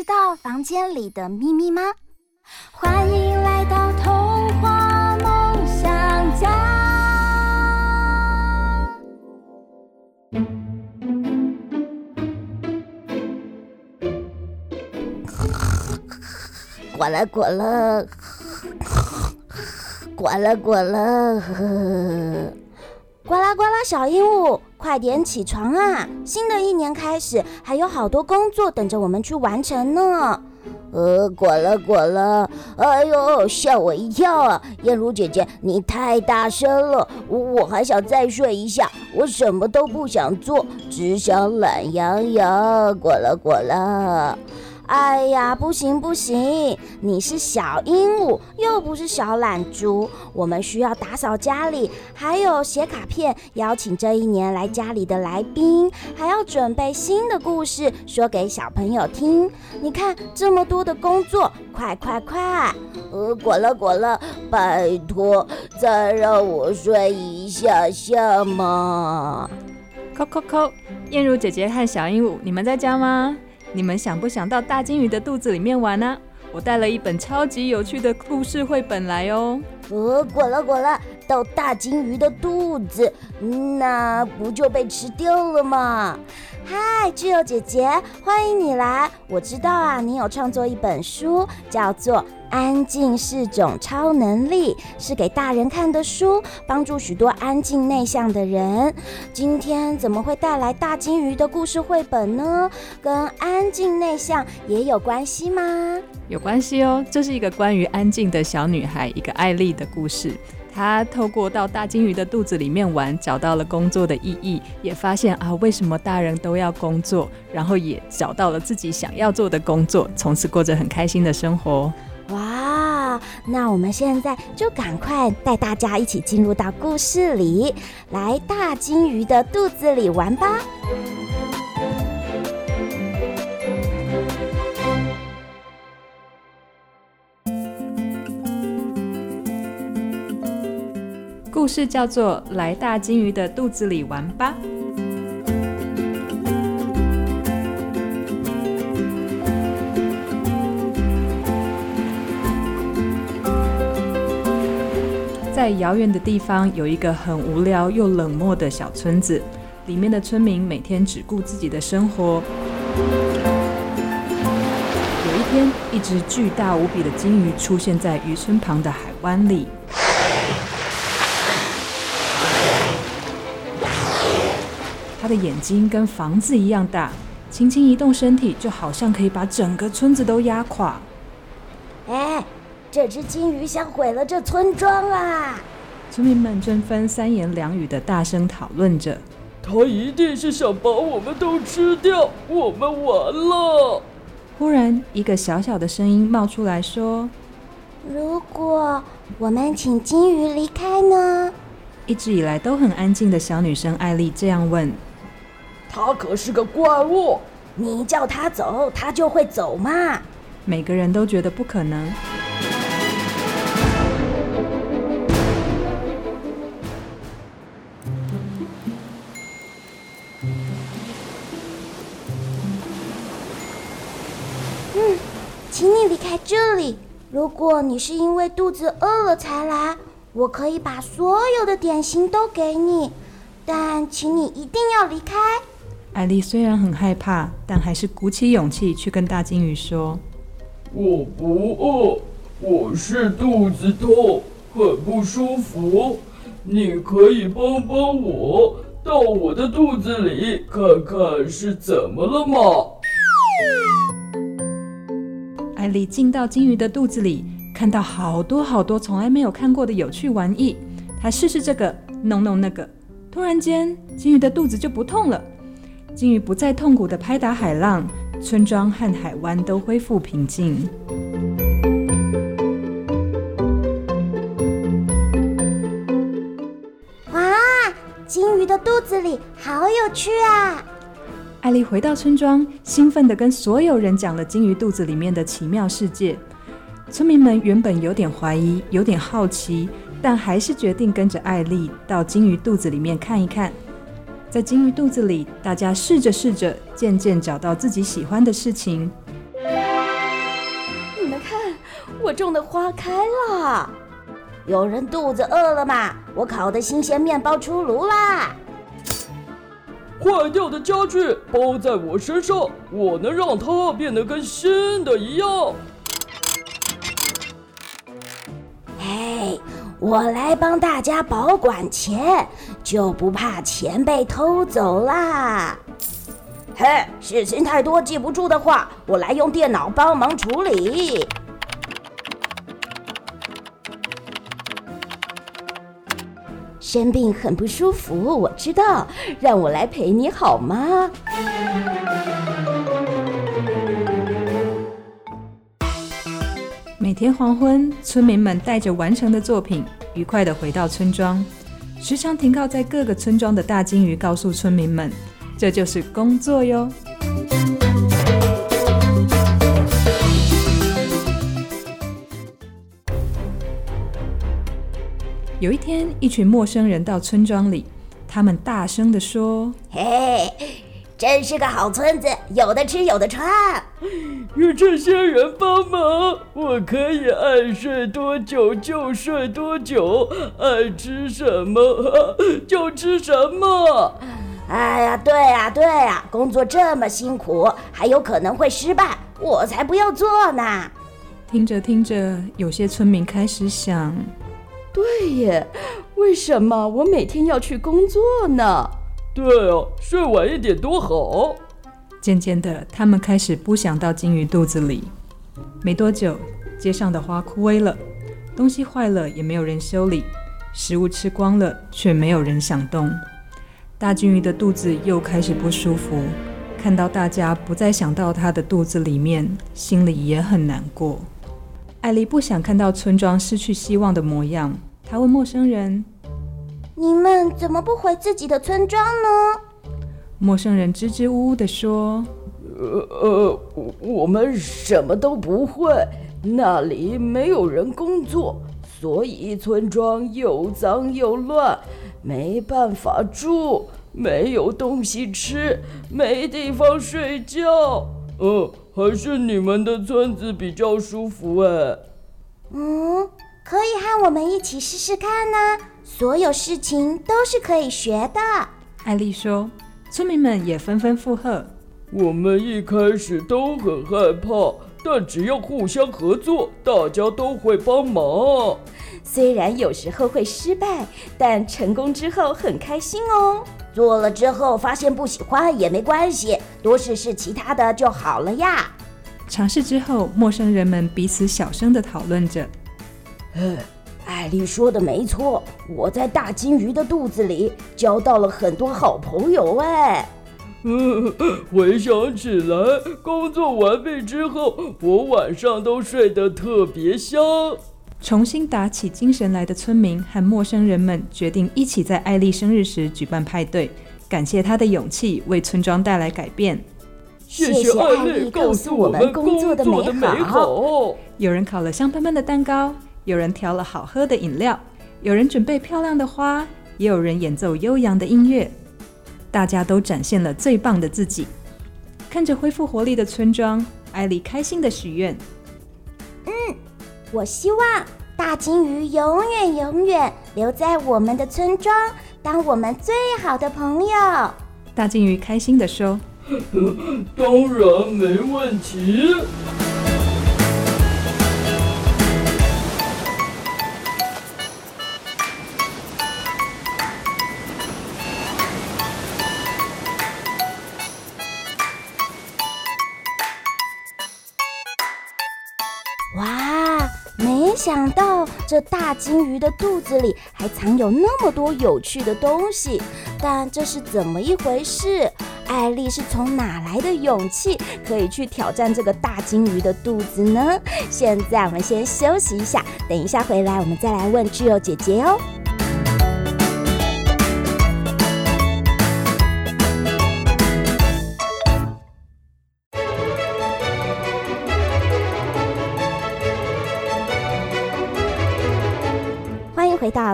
知道房间里的秘密吗？欢迎来到童话梦想家。呱啦呱啦，呱啦呱啦，呱啦呱啦，小鹦鹉，快点起床啊！新的一年开始，还有好多工作等着我们去完成呢。呃，呱啦呱啦，哎呦，吓我一跳啊！燕如姐姐，你太大声了，我我还想再睡一下，我什么都不想做，只想懒洋洋。呱啦呱啦。哎呀，不行不行，你是小鹦鹉，又不是小懒猪。我们需要打扫家里，还有写卡片，邀请这一年来家里的来宾，还要准备新的故事说给小朋友听。你看这么多的工作，快快快！呃，呱啦呱啦，拜托，再让我睡一下下嘛。扣扣扣，燕如姐姐和小鹦鹉，你们在家吗？你们想不想到大金鱼的肚子里面玩呢、我带了一本超级有趣的故事绘本来哦。呃，滚了滚了，到大金鱼的肚子，那不就被吃掉了吗？嗨，巨友姐姐，欢迎你来。我知道啊，你有创作一本书，叫做《安静是种超能力》，是给大人看的书，帮助许多安静内向的人。今天怎么会带来大鲸鱼的故事绘本呢？跟安静内向也有关系吗？有关系哦，这是一个关于安静的小女孩，一个艾丽的故事。他透过到大鲸鱼的肚子里面玩，找到了工作的意义，也发现啊，为什么大人都要工作，然后也找到了自己想要做的工作，从此过着很开心的生活。哇，那我们现在就赶快带大家一起进入到故事里，来大鲸鱼的肚子里玩吧。故事叫做《来大鲸鱼的肚子里玩吧》。在遥远的地方，有一个很无聊又冷漠的小村子，里面的村民每天只顾自己的生活。有一天，一只巨大无比的鲸鱼出现在渔村旁的海湾里。的眼睛跟房子一样大，轻轻移动身体，就好像可以把整个村子都压垮。哎，这只金鱼想毁了这村庄啊！村民们纷纷三言两语的大声讨论着。他一定是想把我们都吃掉，我们完了。忽然，一个小小的声音冒出来说：“如果我们请金鱼离开呢？”一直以来都很安静的小女生艾丽这样问。他可是个怪物，你叫他走，他就会走嘛？每个人都觉得不可能。嗯，请你离开这里。如果你是因为肚子饿了才来，我可以把所有的点心都给你，但请你一定要离开。艾丽虽然很害怕，但还是鼓起勇气去跟大金鱼说：“我不饿，我是肚子痛，很不舒服。你可以帮帮我，到我的肚子里看看是怎么了吗？”艾丽进到金鱼的肚子里，看到好多好多从来没有看过的有趣玩意。她试试这个，弄弄那个。突然间，金鱼的肚子就不痛了，鲸鱼不再痛苦地拍打海浪，村庄和海湾都恢复平静。哇，鲸鱼的肚子里好有趣啊！艾丽回到村庄，兴奋地跟所有人讲了鲸鱼肚子里面的奇妙世界。村民们原本有点怀疑，有点好奇，但还是决定跟着艾丽到鲸鱼肚子里面看一看。在金鱼肚子里，大家试着试着，渐渐找到自己喜欢的事情。你们看，我种的花开了。有人肚子饿了吗？我烤的新鲜面包出炉啦！坏掉的家具包在我身上，我能让它变得跟新的一样。嘿，我来帮大家保管钱，就不怕钱被偷走啦。嘿，事情太多记不住的话，我来用电脑帮忙处理。生病很不舒服，我知道，让我来陪你好吗？每天黄昏，村民们带着完成的作品，愉快地回到村庄。时常停靠在各个村庄的大鲸鱼告诉村民们：“这就是工作哟。”有一天，一群陌生人到村庄里，他们大声地说：“嘿，真是个好村子，有的吃，有的穿。有这些人帮忙，我可以爱睡多久就睡多久，爱吃什么 就吃什么。哎呀，对呀，对呀，工作这么辛苦，还有可能会失败，我才不要做呢。”听着听着，有些村民开始想。对耶，为什么我每天要去工作呢？对啊，睡晚一点多好。渐渐的，他们开始不想到鲸鱼肚子里。没多久，街上的花枯萎了，东西坏了也没有人修理，食物吃光了却没有人想动。大鲸鱼的肚子又开始不舒服，看到大家不再想到它的肚子里面，心里也很难过。艾丽不想看到村庄失去希望的模样，她问陌生人：“你们怎么不回自己的村庄呢？”陌生人支支吾吾地说：“呃呃，我们什么都不会，那里没有人工作，所以村庄又脏又乱，没办法住，没有东西吃，没地方睡觉。”呃。还是你们的村子比较舒服哎。嗯，可以和我们一起试试看呢。所有事情都是可以学的。艾丽说，村民们也纷纷附和。我们一开始都很害怕，但只要互相合作，大家都会帮忙。虽然有时候会失败，但成功之后很开心哦。做了之后发现不喜欢也没关系，多试试其他的就好了呀。尝试之后，陌生人们彼此小声的讨论着。呃，艾丽说的没错，我在大金鱼的肚子里交到了很多好朋友哎。嗯，回想起来，工作完毕之后，我晚上都睡得特别香。重新打起精神来的村民和陌生人们决定一起在艾丽生日时举办派对，感谢她的勇气为村庄带来改变。谢谢艾丽告诉我们工作的美好。有人烤了香喷喷的蛋糕，有人调了好喝的饮料，有人准备漂亮的花，也有人演奏悠扬的音乐。大家都展现了最棒的自己。看着恢复活力的村庄，艾莉开心地许愿。嗯我希望大金鱼永远永远留在我们的村庄，当我们最好的朋友。大金鱼开心地说：“ 当然没问题。”想到这大金鱼的肚子里还藏有那么多有趣的东西，但这是怎么一回事？艾丽是从哪来的勇气，可以去挑战这个大金鱼的肚子呢？现在我们先休息一下，等一下回来我们再来问巨友姐姐哦。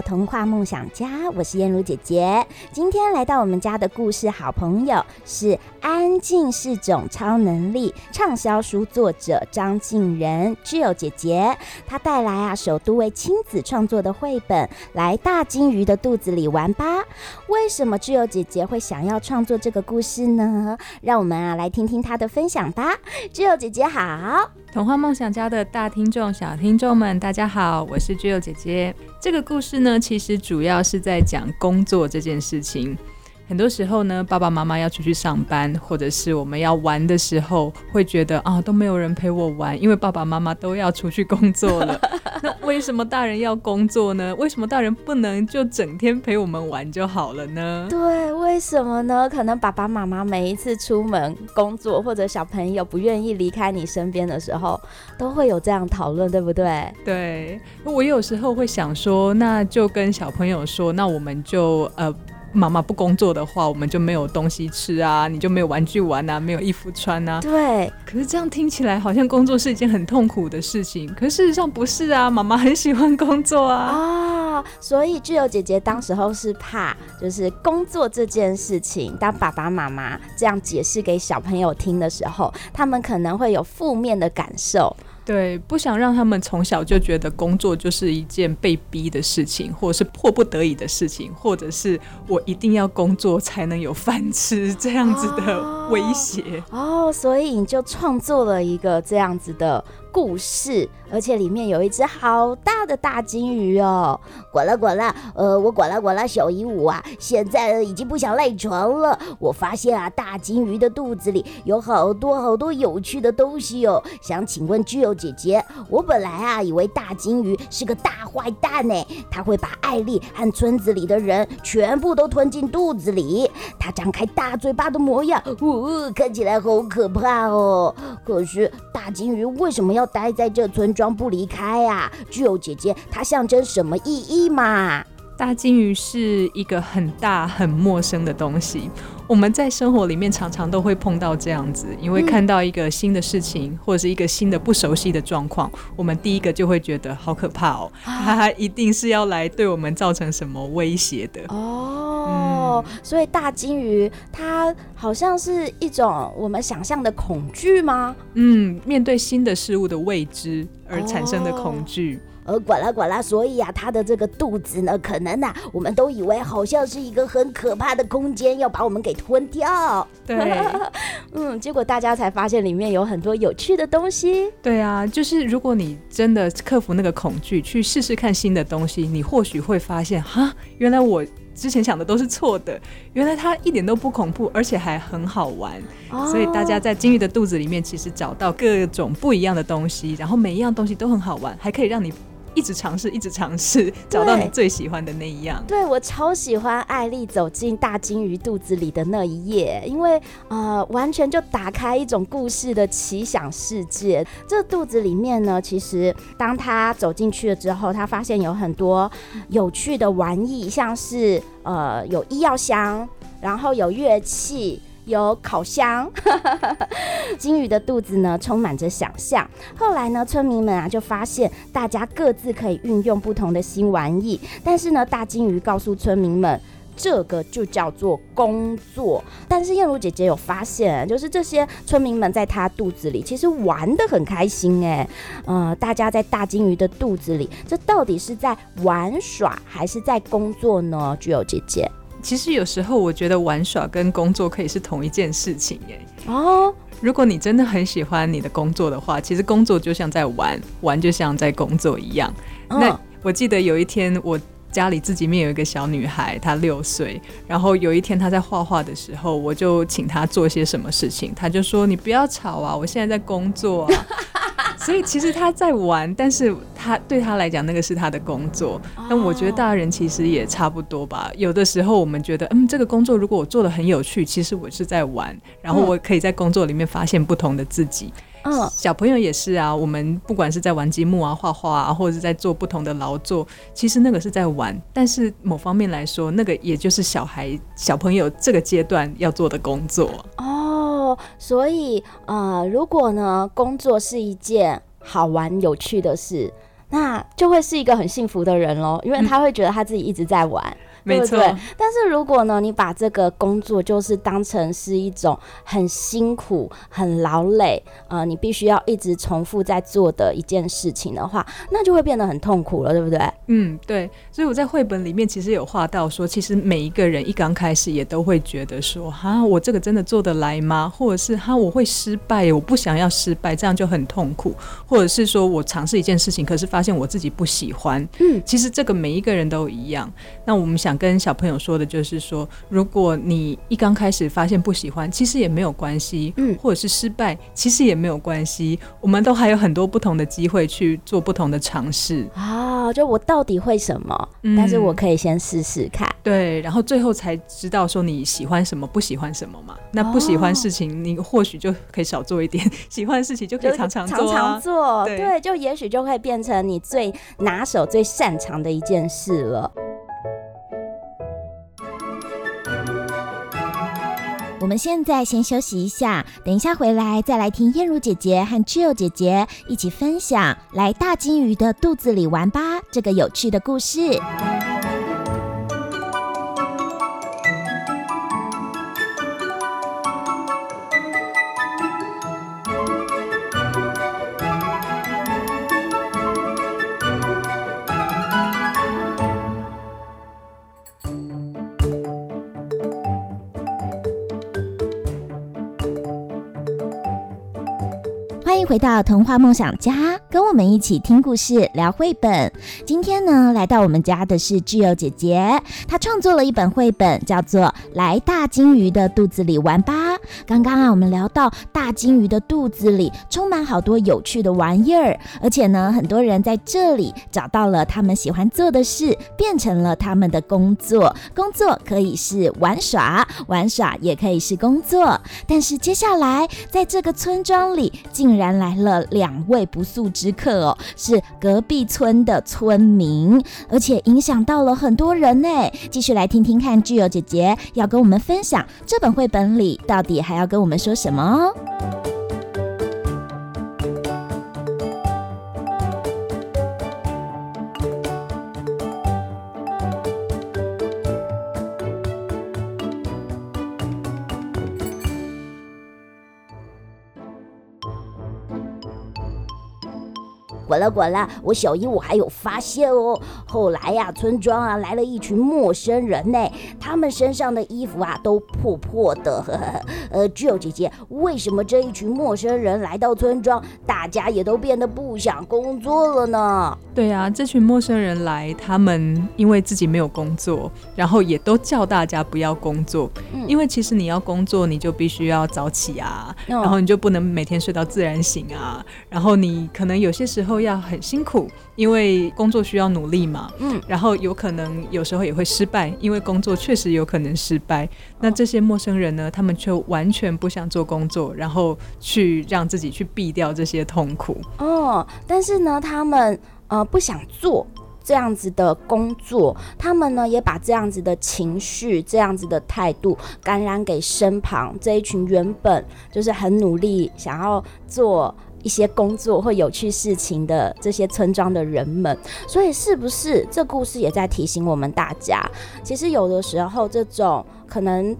童话梦想家，我是燕如姐姐。今天来到我们家的故事好朋友是《安静是种超能力》畅销书作者张静仁 j i 姐姐。她带来啊首都为亲子创作的绘本《来大鲸鱼的肚子里玩吧》。为什么 j i 姐姐会想要创作这个故事呢？让我们啊来听听她的分享吧。j i 姐姐好。童话梦想家的大听众、小听众们，大家好，我是 Jill 姐姐。这个故事呢，其实主要是在讲工作这件事情。很多时候呢，爸爸妈妈要出去上班，或者是我们要玩的时候，会觉得啊，都没有人陪我玩，因为爸爸妈妈都要出去工作了。那为什么大人要工作呢？为什么大人不能就整天陪我们玩就好了呢？对，为什么呢？可能爸爸妈妈每一次出门工作，或者小朋友不愿意离开你身边的时候，都会有这样讨论，对不对？对，我有时候会想说，那就跟小朋友说，那我们就呃。妈妈不工作的话，我们就没有东西吃啊，你就没有玩具玩啊，没有衣服穿啊。对。可是这样听起来好像工作是一件很痛苦的事情，可事实上不是啊，妈妈很喜欢工作啊。啊、哦，所以具有姐姐当时候是怕，就是工作这件事情，当爸爸妈妈这样解释给小朋友听的时候，他们可能会有负面的感受。对，不想让他们从小就觉得工作就是一件被逼的事情，或者是迫不得已的事情，或者是我一定要工作才能有饭吃这样子的威胁。哦，哦，所以你就创作了一个这样子的故事，而且里面有一只好大的大鲸鱼哦！滚了滚了，呃，我滚了滚了小鹦鹉啊，现在已经不想赖床了。我发现啊，大鲸鱼的肚子里有好多好多有趣的东西哦。想请问居友姐姐，我本来啊以为大鲸鱼是个大坏蛋呢，他会把艾丽和村子里的人全部都吞进肚子里。他张开大嘴巴的模样，呜、呃，看起来好可怕哦。可是大鲸鱼为什么要？待在这村庄不离开啊，巨有姐姐，它象征什么意义嘛？大金鱼是一个很大很陌生的东西，我们在生活里面常常都会碰到这样子，因为看到一个新的事情、嗯、或者是一个新的不熟悉的状况，我们第一个就会觉得好可怕哦，它一定是要来对我们造成什么威胁的哦。嗯、所以大金鱼它好像是一种我们想象的恐惧吗？嗯，面对新的事物的未知而产生的恐惧。哦呃，呱啦管啦，所以啊，它的这个肚子呢，可能啊，我们都以为好像是一个很可怕的空间，要把我们给吞掉。对，嗯，结果大家才发现里面有很多有趣的东西。对啊，就是如果你真的克服那个恐惧，去试试看新的东西，你或许会发现，哈，原来我之前想的都是错的，原来它一点都不恐怖，而且还很好玩。哦。所以大家在金鱼的肚子里面，其实找到各种不一样的东西，然后每一样东西都很好玩，还可以让你。一直尝试，一直尝试，找到你最喜欢的那一样。对，我超喜欢艾丽走进大金鱼肚子里的那一页，因为呃，完全就打开一种故事的奇想世界。这肚子里面呢，其实当他走进去了之后，他发现有很多有趣的玩意，像是呃有医药箱，然后有乐器。有烤箱，金鱼的肚子呢，充满着想象。后来呢，村民们啊就发现大家各自可以运用不同的新玩意，但是呢，大金鱼告诉村民们，这个就叫做工作。但是燕如姐姐有发现，就是这些村民们在她肚子里其实玩得很开心哎，呃，大家在大鲸鱼的肚子里，这到底是在玩耍还是在工作呢？具有姐姐。其实有时候我觉得玩耍跟工作可以是同一件事情耶。哦，如果你真的很喜欢你的工作的话，其实工作就像在玩，玩就像在工作一样。哦。那我记得有一天，我家里自己面有一个小女孩，她六岁，然后有一天她在画画的时候，我就请她做些什么事情，她就说：“你不要吵啊，我现在在工作啊。” 所以其实他在玩，但是他对他来讲那个是他的工作。那我觉得大人其实也差不多吧。有的时候我们觉得，嗯，这个工作如果我做的很有趣，其实我是在玩，然后我可以在工作里面发现不同的自己。嗯，小朋友也是啊。我们不管是在玩积木啊、画画啊，或者是在做不同的劳作，其实那个是在玩。但是某方面来说，那个也就是小孩、小朋友这个阶段要做的工作。哦，所以呃，如果呢，工作是一件好玩、有趣的事，那就会是一个很幸福的人喽，因为他会觉得他自己一直在玩。没错，但是如果呢，你把这个工作就是当成是一种很辛苦、很劳累，呃，你必须要一直重复在做的一件事情的话，那就会变得很痛苦了，对不对？嗯，对。所以我在绘本里面其实有画到说，其实每一个人一刚开始也都会觉得说，哈，我这个真的做得来吗？或者是哈，我会失败，我不想要失败，这样就很痛苦。或者是说我尝试一件事情，可是发现我自己不喜欢。嗯，其实这个每一个人都一样。那我们想。跟小朋友说的就是说，如果你一刚开始发现不喜欢，其实也没有关系，嗯，或者是失败，其实也没有关系，我们都还有很多不同的机会去做不同的尝试啊。就我到底会什么？嗯，但是我可以先试试看，对，然后最后才知道说你喜欢什么，不喜欢什么嘛。那不喜欢事情，你或许就可以少做一点；喜欢的事情就可以常常做，常常做，对，就也许就会变成你最拿手、最擅长的一件事了。我们现在先休息一下，等一下回来再来听燕如姐姐和 Jill 姐姐一起分享《来大金鱼的肚子里玩吧》这个有趣的故事。回到童话梦想家，跟我们一起听故事、聊绘本。今天呢，来到我们家的是挚友姐姐，她创作了一本绘本，叫做《来大鲸鱼的肚子里玩吧》。刚刚啊，我们聊到大鲸鱼的肚子里充满好多有趣的玩意儿，而且呢，很多人在这里找到了他们喜欢做的事，变成了他们的工作。工作可以是玩耍，玩耍也可以是工作。但是接下来，在这个村庄里，竟然来来了两位不速之客哦，是隔壁村的村民，而且影响到了很多人呢。继续来听听看，Jill 姐姐要跟我们分享这本绘本里到底还要跟我们说什么哦。滚了滚了，我小鹦鹉还有发现哦。后来呀、啊，村庄啊来了一群陌生人呢，他们身上的衣服啊都破破的。呵 呵呃，Jill 姐姐，为什么这一群陌生人来到村庄，大家也都变得不想工作了呢？对啊，这群陌生人来，他们因为自己没有工作，然后也都叫大家不要工作。嗯、因为其实你要工作，你就必须要早起啊，嗯、然后你就不能每天睡到自然醒啊，然后你可能有些时候。都要很辛苦，因为工作需要努力嘛。嗯，然后有可能有时候也会失败，因为工作确实有可能失败。那这些陌生人呢，他们却完全不想做工作，然后去让自己去避掉这些痛苦。哦，但是呢，他们呃不想做这样子的工作，他们呢也把这样子的情绪、这样子的态度感染给身旁这一群原本就是很努力想要做。一些工作或有趣事情的这些村庄的人们，所以是不是这故事也在提醒我们大家，其实有的时候这种可能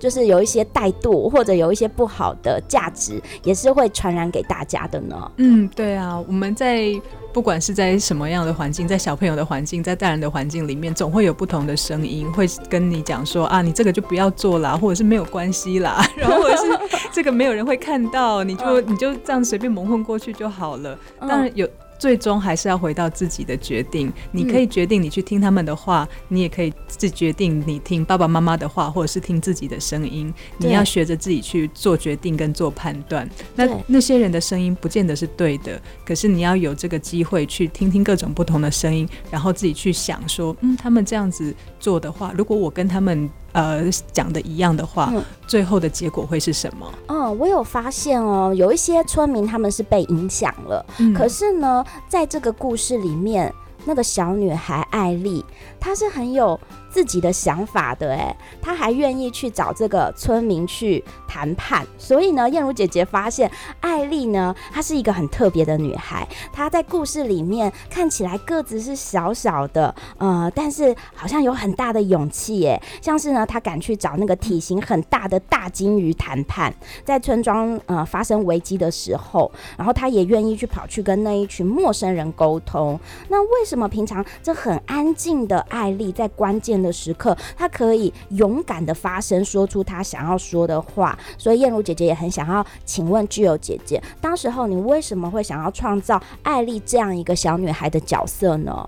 就是有一些怠惰或者有一些不好的价值，也是会传染给大家的呢？嗯，对啊，我们在。不管是在什么样的环境，在小朋友的环境，在大人的环境里面，总会有不同的声音会跟你讲说啊，你这个就不要做啦，或者是没有关系啦，然后或者是这个没有人会看到，你就你就这样随便蒙混过去就好了。当然有。最终还是要回到自己的决定。你可以决定你去听他们的话，嗯、你也可以自决定你听爸爸妈妈的话，或者是听自己的声音。你要学着自己去做决定跟做判断。那那些人的声音不见得是对的，可是你要有这个机会去听听各种不同的声音，然后自己去想说，嗯，他们这样子做的话，如果我跟他们。呃，讲的一样的话，嗯，最后的结果会是什么？嗯，我有发现哦，有一些村民他们是被影响了，嗯，可是呢，在这个故事里面，那个小女孩艾莉，她是很有。自己的想法的哎，他还愿意去找这个村民去谈判，所以呢，燕如姐姐发现艾莉呢，她是一个很特别的女孩。她在故事里面看起来个子是小小的，呃，但是好像有很大的勇气耶。像是呢，她敢去找那个体型很大的大鲸鱼谈判，在村庄呃发生危机的时候，然后她也愿意去跑去跟那一群陌生人沟通。那为什么平常这很安静的艾丽在关键的时刻，她可以勇敢的发声，说出她想要说的话。所以燕如姐姐也很想要请问 Jill 姐姐，当时候你为什么会想要创造艾丽这样一个小女孩的角色呢？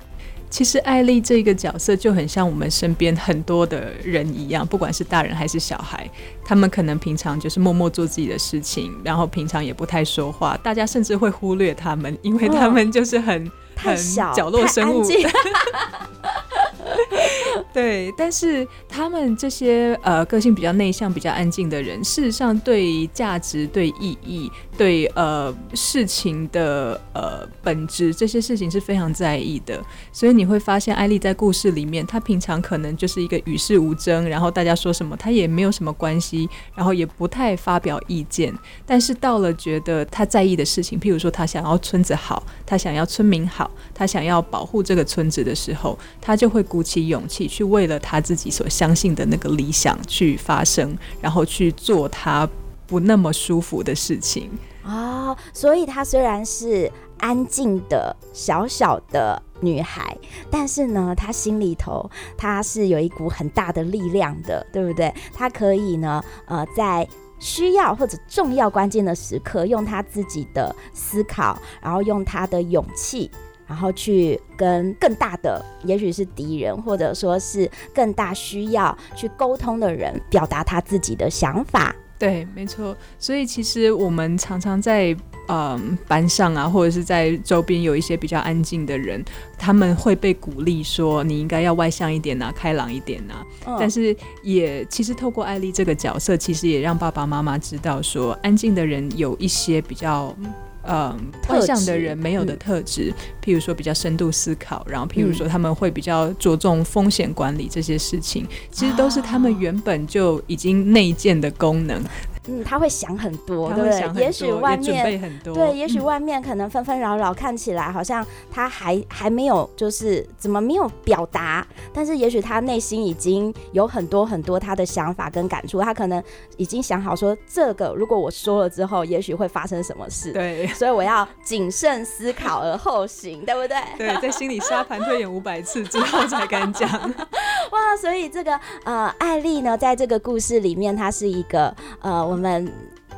其实艾丽这个角色就很像我们身边很多的人一样，不管是大人还是小孩，他们可能平常就是默默做自己的事情，然后平常也不太说话，大家甚至会忽略他们，因为他们就是很、哦、很角落生物。对，但是他们这些呃个性比较内向、比较安静的人，事实上对价值、对意义、对呃事情的呃本质这些事情是非常在意的。所以你会发现，艾莉在故事里面，她平常可能就是一个与世无争，然后大家说什么她也没有什么关系，然后也不太发表意见。但是到了觉得她在意的事情，譬如说她想要村子好，她想要村民好，她想要保护这个村子的时候，她就会鼓起勇气去。为了他自己所相信的那个理想去发声，然后去做他不那么舒服的事情啊、哦。所以，她虽然是安静的小小的女孩，但是呢，她心里头她是有一股很大的力量的，对不对？她可以呢，呃，在需要或者重要关键的时刻，用她自己的思考，然后用她的勇气。然后去跟更大的，也许是敌人，或者说是更大需要去沟通的人，表达他自己的想法。对，没错。所以其实我们常常在嗯班上啊，或者是在周边有一些比较安静的人，他们会被鼓励说你应该要外向一点呐、啊，开朗一点呐、啊。嗯、但是也其实透过艾丽这个角色，其实也让爸爸妈妈知道说，安静的人有一些比较。嗯，外向的人没有的特质，嗯，譬如说比较深度思考，然后譬如说他们会比较着重风险管理这些事情，其实都是他们原本就已经内建的功能。嗯，他会想很多，对不对？也许外面对，也许外面可能纷纷扰扰，看起来好像他还还没有，就是怎么没有表达，但是也许他内心已经有很多很多他的想法跟感触，他可能已经想好说，这个如果我说了之后，也许会发生什么事。对，所以我要谨慎思考而后行，对不对？对，在心里沙盘推演五百次之后才敢讲。哇，所以这个呃，艾丽呢，在这个故事里面，她是一个呃。我们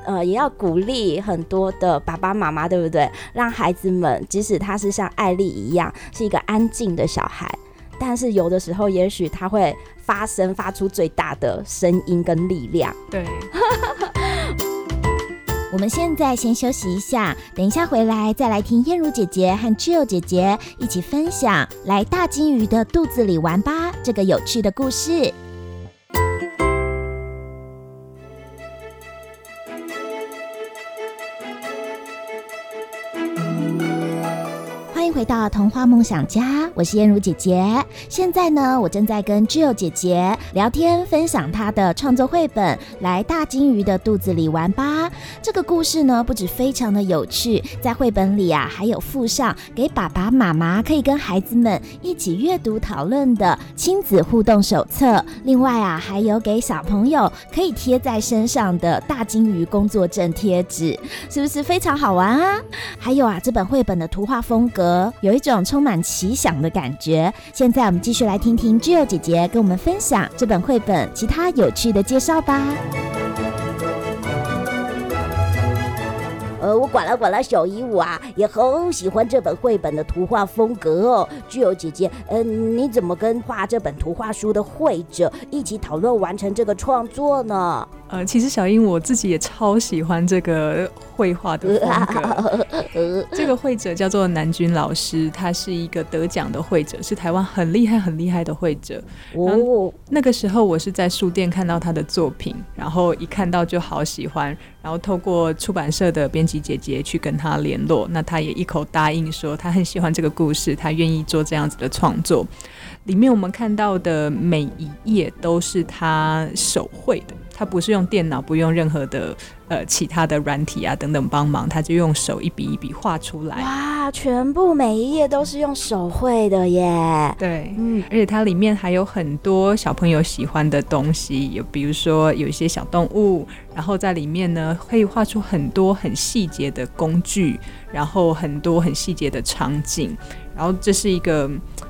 呃也要鼓励很多的爸爸妈妈，对不对？让孩子们，即使他是像艾莉一样是一个安静的小孩，但是有的时候，也许他会发声，发出最大的声音跟力量。对。我们现在先休息一下，等一下回来再来听燕如姐姐和 Jill 姐姐一起分享《来大鲸鱼的肚子里玩吧》这个有趣的故事。回到童话梦想家，我是燕如姐姐。现在呢，我正在跟 Jill 姐姐聊天，分享她的创作绘本《来大鲸鱼的肚子里玩吧》。这个故事呢，不止非常的有趣，在绘本里啊，还有附上给爸爸妈妈可以跟孩子们一起阅读讨论的亲子互动手册。另外啊，还有给小朋友可以贴在身上的大鲸鱼工作证贴纸，是不是非常好玩啊？还有啊，这本绘本的图画风格。有一种充满奇想的感觉。现在我们继续来听听 Jill 姐姐跟我们分享这本绘本其他有趣的介绍吧。呃，我呱啦呱啦小鹦鹉啊，也好喜欢这本绘本的图画风格哦。具有姐姐，嗯、你怎么跟画这本图画书的绘者一起讨论完成这个创作呢？呃，其实小英我自己也超喜欢这个绘画的风格。这个绘者叫做南君老师，他是一个得奖的绘者，是台湾很厉害很厉害的绘者。哦，那个时候我是在书店看到他的作品，然后一看到就好喜欢，然后透过出版社的编辑姐姐去跟他联络，那他也一口答应说他很喜欢这个故事，他愿意做这样子的创作。里面我们看到的每一页都是他手绘的。他不是用电脑，不用任何的呃其他的软体啊等等帮忙，他就用手一笔一笔画出来。哇，全部每一页都是用手绘的耶！对，嗯，而且它里面还有很多小朋友喜欢的东西，有比如说有一些小动物，然后在里面呢可以画出很多很细节的工具，然后很多很细节的场景，然后这是一个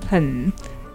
很。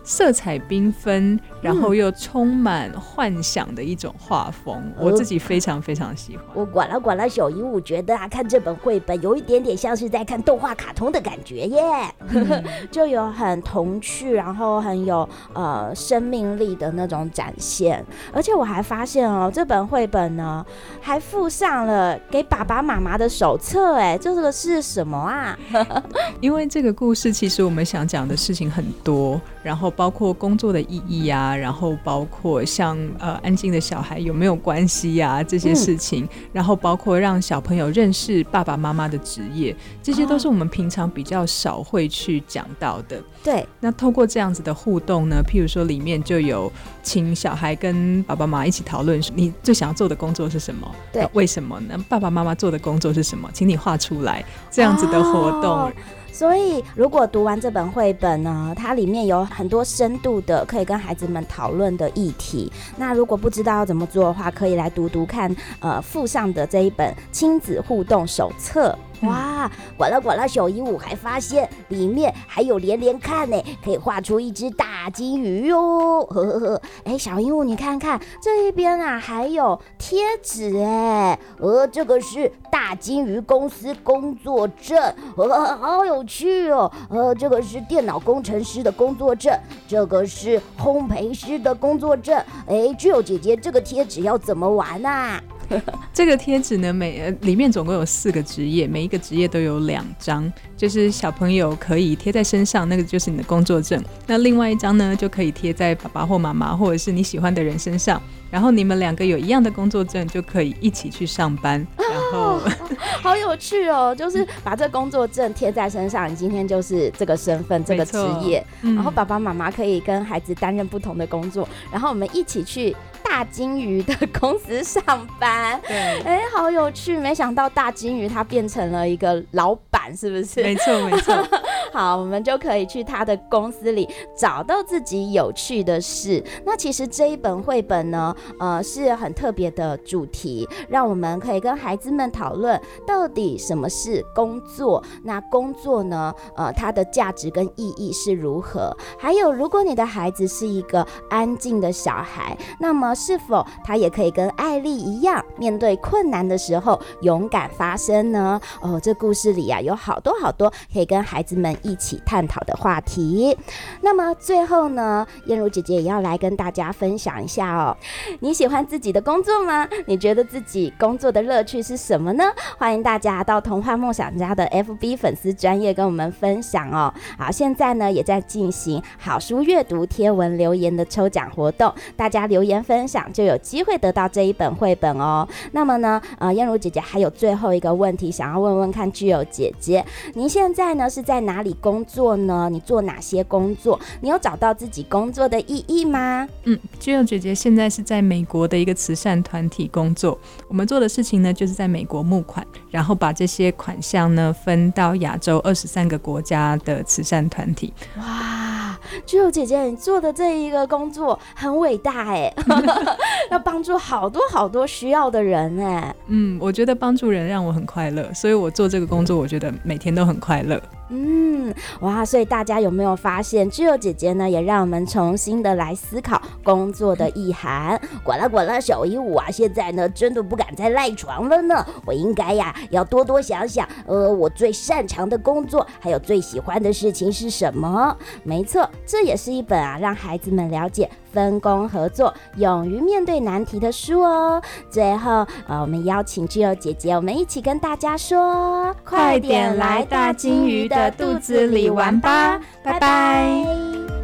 色彩缤纷，然后又充满幻想的一种画风，嗯，我自己非常非常喜欢。我管了管了小鹦鹉觉得啊，看这本绘本有一点点像是在看动画卡通的感觉耶，嗯、就有很童趣，然后很有呃生命力的那种展现。而且我还发现哦，这本绘本呢还附上了给爸爸妈妈的手册，哎，这个是什么啊？因为这个故事其实我们想讲的事情很多，然后。包括工作的意义呀、啊，然后包括像呃安静的小孩有没有关系呀、啊、这些事情、嗯，然后包括让小朋友认识爸爸妈妈的职业，这些都是我们平常比较少会去讲到的。对，那透过这样子的互动呢，譬如说里面就有请小孩跟爸爸妈妈一起讨论，你最想要做的工作是什么？对，为什么呢？爸爸妈妈做的工作是什么？请你画出来，这样子的活动。哦所以，如果读完这本绘本呢，它里面有很多深度的可以跟孩子们讨论的议题。那如果不知道要怎么做的话，可以来读读看，呃，附上的这一本亲子互动手册。哇，呱啦呱啦小鹦鹉还发现里面还有连连看呢，可以画出一只大鲸鱼哟。呵呵呵，哎，小鹦鹉你看看这一边啊，还有贴纸哎，呃，这个是大鲸鱼公司工作证，呃，好有趣哦。呃，这个是电脑工程师的工作证，这个是烘焙师的工作证。哎，具有姐姐，这个贴纸要怎么玩啊？这个贴纸呢，每呃里面总共有四个职业，每一个职业都有两张，就是小朋友可以贴在身上，那个就是你的工作证。那另外一张呢，就可以贴在爸爸或妈妈或者是你喜欢的人身上，然后你们两个有一样的工作证，就可以一起去上班。然后，哦、好有趣哦，就是把这工作证贴在身上，你今天就是这个身份、这个职业，然后爸爸妈妈可以跟孩子担任不同的工作，然后我们一起去。大金鱼的公司上班，对，哎、欸，好有趣！没想到大金鱼它变成了一个老板，是不是？没错，没错。好，我们就可以去他的公司里找到自己有趣的事。那其实这一本绘本呢，呃，是很特别的主题，让我们可以跟孩子们讨论到底什么是工作。那工作呢，呃，它的价值跟意义是如何？还有，如果你的孩子是一个安静的小孩，那么是否他也可以跟艾丽一样，面对困难的时候勇敢发声呢？哦，这故事里啊，有好多好多可以跟孩子们一起探讨的话题。那么最后呢，燕如姐姐也要来跟大家分享一下哦。你喜欢自己的工作吗？你觉得自己工作的乐趣是什么呢？欢迎大家到童话梦想家的 FB 粉丝专页跟我们分享哦。好，现在呢也在进行好书阅读贴文留言的抽奖活动，大家留言分享就有机会得到这一本绘本哦。那么呢，呃，燕如姐姐还有最后一个问题想要问问看，具有姐姐，您现在呢是在哪里？工作呢？你做哪些工作？你有找到自己工作的意义吗？嗯，Jill 姐姐现在是在美国的一个慈善团体工作。我们做的事情呢，就是在美国募款，然后把这些款项呢分到亚洲二十三个国家的慈善团体。哇，Jill 姐姐，你做的这一个工作很伟大哎，要帮助好多好多需要的人哎。嗯，我觉得帮助人让我很快乐，所以我做这个工作，我觉得每天都很快乐。嗯。嗯，哇，所以大家有没有发现，巨友姐姐呢，也让我们重新的来思考工作的意涵。管啦管啦，小鹦鹉啊，现在呢，真的不敢再赖床了呢。我应该呀，要多多想想，呃，我最擅长的工作，还有最喜欢的事情是什么？没错，这也是一本啊，让孩子们了解分工合作、勇于面对难题的书哦。最后，呃，我们邀请巨友姐姐，我们一起跟大家说：快点来大金鱼的肚子里玩吧！拜拜。